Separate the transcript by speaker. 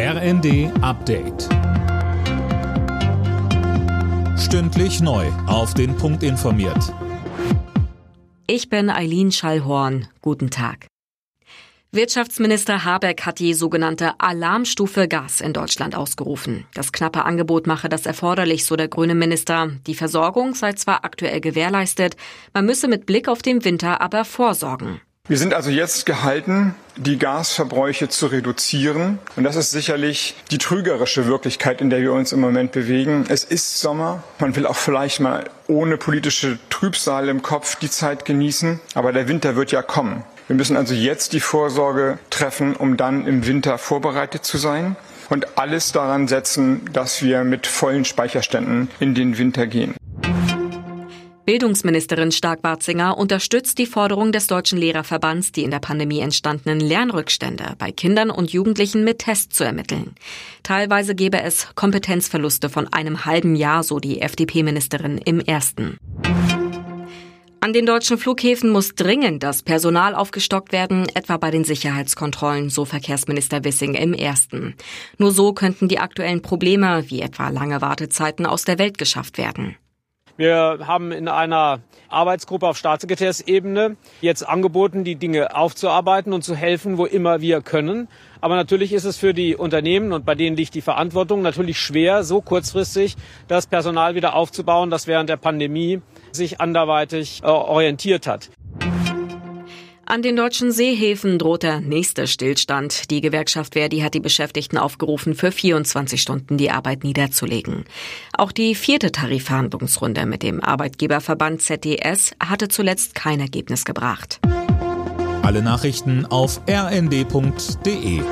Speaker 1: RND Update. Stündlich neu. Auf den Punkt informiert.
Speaker 2: Ich bin Eileen Schallhorn. Guten Tag. Wirtschaftsminister Habeck hat die sogenannte Alarmstufe Gas in Deutschland ausgerufen. Das knappe Angebot mache das erforderlich, so der grüne Minister. Die Versorgung sei zwar aktuell gewährleistet, man müsse mit Blick auf den Winter aber vorsorgen.
Speaker 3: Wir sind also jetzt gehalten, die Gasverbräuche zu reduzieren. Und das ist sicherlich die trügerische Wirklichkeit, in der wir uns im Moment bewegen. Es ist Sommer. Man will auch vielleicht mal ohne politische Trübsal im Kopf die Zeit genießen. Aber der Winter wird ja kommen. Wir müssen also jetzt die Vorsorge treffen, um dann im Winter vorbereitet zu sein und alles daran setzen, dass wir mit vollen Speicherständen in den Winter gehen.
Speaker 2: Bildungsministerin Stark-Watzinger unterstützt die Forderung des Deutschen Lehrerverbands, die in der Pandemie entstandenen Lernrückstände bei Kindern und Jugendlichen mit Tests zu ermitteln. Teilweise gebe es Kompetenzverluste von einem halben Jahr, so die FDP-Ministerin im ersten. An den deutschen Flughäfen muss dringend das Personal aufgestockt werden, etwa bei den Sicherheitskontrollen, so Verkehrsminister Wissing im ersten. Nur so könnten die aktuellen Probleme, wie etwa lange Wartezeiten, aus der Welt geschafft werden.
Speaker 4: Wir haben in einer Arbeitsgruppe auf Staatssekretärsebene jetzt angeboten, die Dinge aufzuarbeiten und zu helfen, wo immer wir können. Aber natürlich ist es für die Unternehmen und bei denen liegt die Verantwortung natürlich schwer, so kurzfristig das Personal wieder aufzubauen, das während der Pandemie sich anderweitig äh, orientiert hat.
Speaker 2: An den deutschen Seehäfen droht der nächste Stillstand. Die Gewerkschaft Verdi hat die Beschäftigten aufgerufen, für 24 Stunden die Arbeit niederzulegen. Auch die vierte Tarifverhandlungsrunde mit dem Arbeitgeberverband ZDS hatte zuletzt kein Ergebnis gebracht.
Speaker 1: Alle Nachrichten auf rnd.de